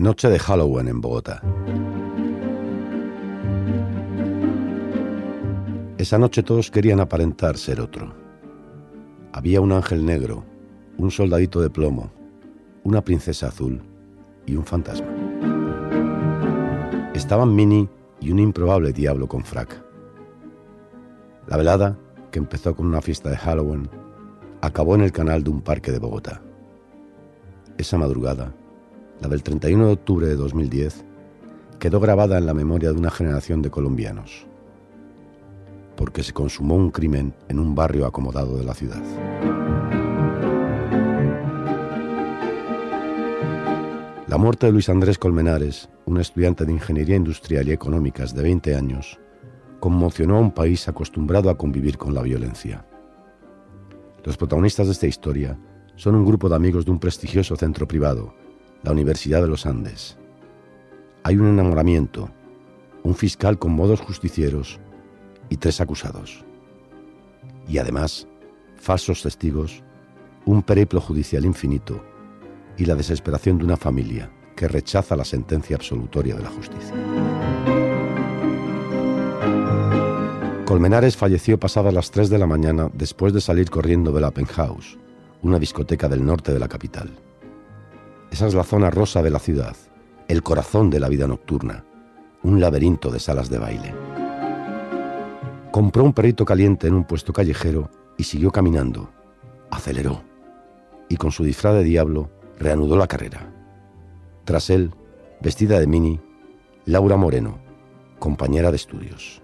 Noche de Halloween en Bogotá. Esa noche todos querían aparentar ser otro. Había un ángel negro, un soldadito de plomo, una princesa azul y un fantasma. Estaban Minnie y un improbable diablo con frac. La velada, que empezó con una fiesta de Halloween, acabó en el canal de un parque de Bogotá. Esa madrugada, la del 31 de octubre de 2010, quedó grabada en la memoria de una generación de colombianos, porque se consumó un crimen en un barrio acomodado de la ciudad. La muerte de Luis Andrés Colmenares, un estudiante de Ingeniería Industrial y Económicas de 20 años, conmocionó a un país acostumbrado a convivir con la violencia. Los protagonistas de esta historia son un grupo de amigos de un prestigioso centro privado, la Universidad de los Andes. Hay un enamoramiento, un fiscal con modos justicieros y tres acusados. Y además, falsos testigos, un periplo judicial infinito y la desesperación de una familia que rechaza la sentencia absolutoria de la justicia. Colmenares falleció pasadas las 3 de la mañana después de salir corriendo del Open House, una discoteca del norte de la capital. Esa es la zona rosa de la ciudad, el corazón de la vida nocturna, un laberinto de salas de baile. Compró un perrito caliente en un puesto callejero y siguió caminando. Aceleró y con su disfraz de diablo reanudó la carrera. Tras él, vestida de mini, Laura Moreno, compañera de estudios.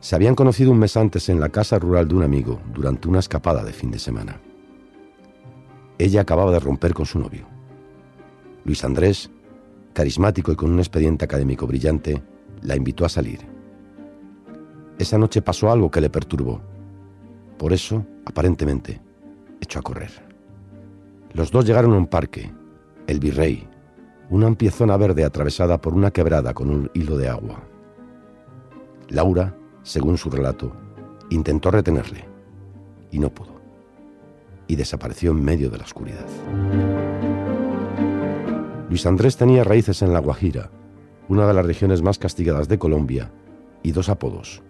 Se habían conocido un mes antes en la casa rural de un amigo durante una escapada de fin de semana. Ella acababa de romper con su novio. Luis Andrés, carismático y con un expediente académico brillante, la invitó a salir. Esa noche pasó algo que le perturbó. Por eso, aparentemente, echó a correr. Los dos llegaron a un parque, el Virrey, una amplia zona verde atravesada por una quebrada con un hilo de agua. Laura según su relato, intentó retenerle y no pudo. Y desapareció en medio de la oscuridad. Luis Andrés tenía raíces en La Guajira, una de las regiones más castigadas de Colombia, y dos apodos.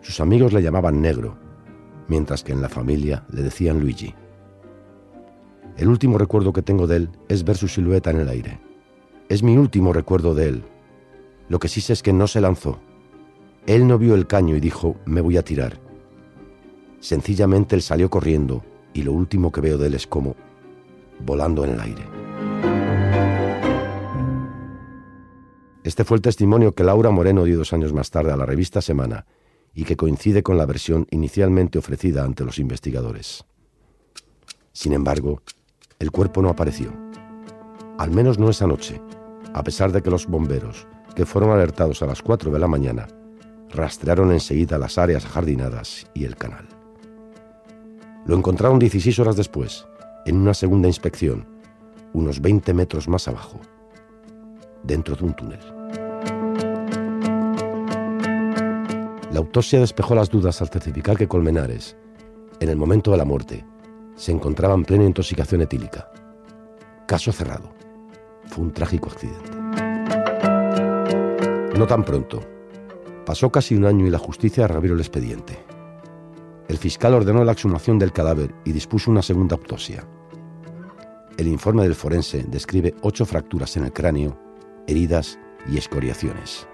Sus amigos le llamaban Negro, mientras que en la familia le decían Luigi. El último recuerdo que tengo de él es ver su silueta en el aire. Es mi último recuerdo de él. Lo que sí sé es que no se lanzó, él no vio el caño y dijo, me voy a tirar. Sencillamente él salió corriendo y lo último que veo de él es como volando en el aire. Este fue el testimonio que Laura Moreno dio dos años más tarde a la revista Semana y que coincide con la versión inicialmente ofrecida ante los investigadores. Sin embargo, el cuerpo no apareció. Al menos no esa noche, a pesar de que los bomberos, que fueron alertados a las 4 de la mañana, rastrearon enseguida las áreas ajardinadas y el canal. Lo encontraron 16 horas después, en una segunda inspección, unos 20 metros más abajo, dentro de un túnel. La autopsia despejó las dudas al certificar que Colmenares, en el momento de la muerte, se encontraba en plena intoxicación etílica. Caso cerrado. Fue un trágico accidente. No tan pronto, Pasó casi un año y la justicia reabrió el expediente. El fiscal ordenó la exhumación del cadáver y dispuso una segunda autopsia. El informe del forense describe ocho fracturas en el cráneo, heridas y escoriaciones.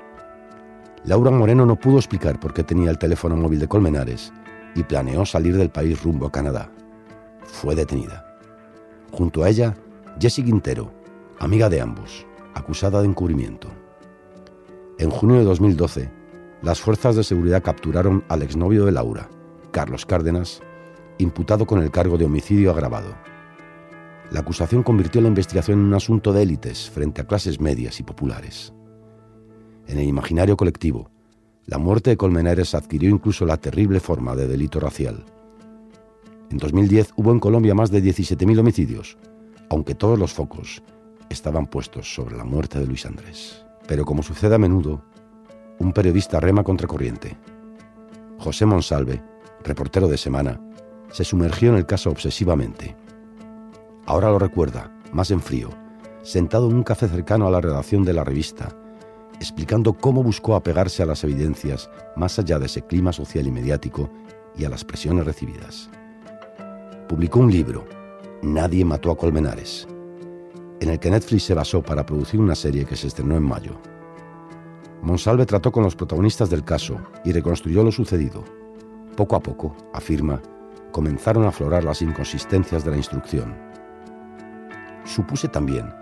Laura Moreno no pudo explicar por qué tenía el teléfono móvil de Colmenares y planeó salir del país rumbo a Canadá. Fue detenida. Junto a ella, Jessie Quintero, amiga de ambos, acusada de encubrimiento. En junio de 2012, las fuerzas de seguridad capturaron al exnovio de Laura, Carlos Cárdenas, imputado con el cargo de homicidio agravado. La acusación convirtió la investigación en un asunto de élites frente a clases medias y populares. En el imaginario colectivo, la muerte de Colmenares adquirió incluso la terrible forma de delito racial. En 2010 hubo en Colombia más de 17.000 homicidios, aunque todos los focos estaban puestos sobre la muerte de Luis Andrés. Pero como sucede a menudo, un periodista rema contracorriente. José Monsalve, reportero de Semana, se sumergió en el caso obsesivamente. Ahora lo recuerda, más en frío, sentado en un café cercano a la redacción de la revista, explicando cómo buscó apegarse a las evidencias más allá de ese clima social y mediático y a las presiones recibidas. Publicó un libro, Nadie mató a Colmenares, en el que Netflix se basó para producir una serie que se estrenó en mayo. Monsalve trató con los protagonistas del caso y reconstruyó lo sucedido. Poco a poco, afirma, comenzaron a aflorar las inconsistencias de la instrucción. Supuse también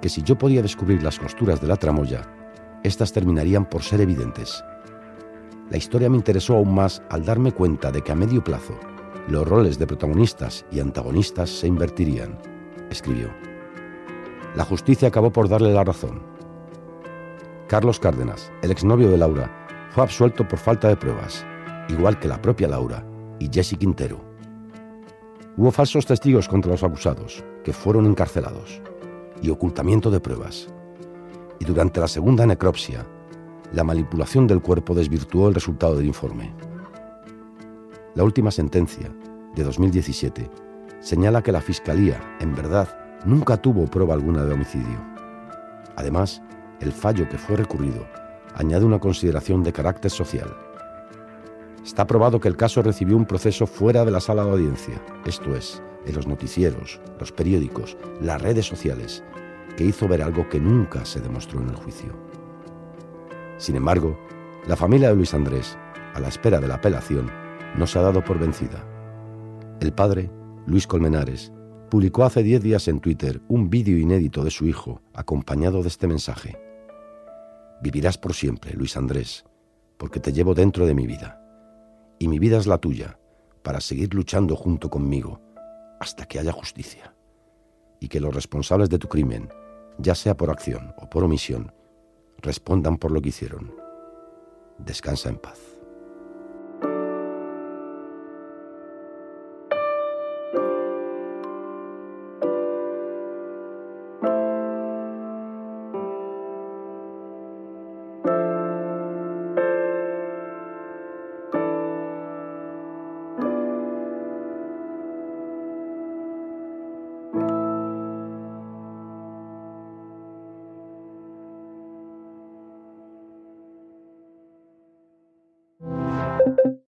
que si yo podía descubrir las costuras de la tramoya, éstas terminarían por ser evidentes. La historia me interesó aún más al darme cuenta de que a medio plazo los roles de protagonistas y antagonistas se invertirían, escribió. La justicia acabó por darle la razón. Carlos Cárdenas, el exnovio de Laura, fue absuelto por falta de pruebas, igual que la propia Laura y Jesse Quintero. Hubo falsos testigos contra los acusados, que fueron encarcelados, y ocultamiento de pruebas. Y durante la segunda necropsia, la manipulación del cuerpo desvirtuó el resultado del informe. La última sentencia, de 2017, señala que la Fiscalía, en verdad, nunca tuvo prueba alguna de homicidio. Además, el fallo que fue recurrido añade una consideración de carácter social. Está probado que el caso recibió un proceso fuera de la sala de audiencia, esto es, en los noticieros, los periódicos, las redes sociales, que hizo ver algo que nunca se demostró en el juicio. Sin embargo, la familia de Luis Andrés, a la espera de la apelación, no se ha dado por vencida. El padre, Luis Colmenares, publicó hace 10 días en Twitter un vídeo inédito de su hijo acompañado de este mensaje. Vivirás por siempre, Luis Andrés, porque te llevo dentro de mi vida. Y mi vida es la tuya, para seguir luchando junto conmigo hasta que haya justicia. Y que los responsables de tu crimen, ya sea por acción o por omisión, respondan por lo que hicieron. Descansa en paz.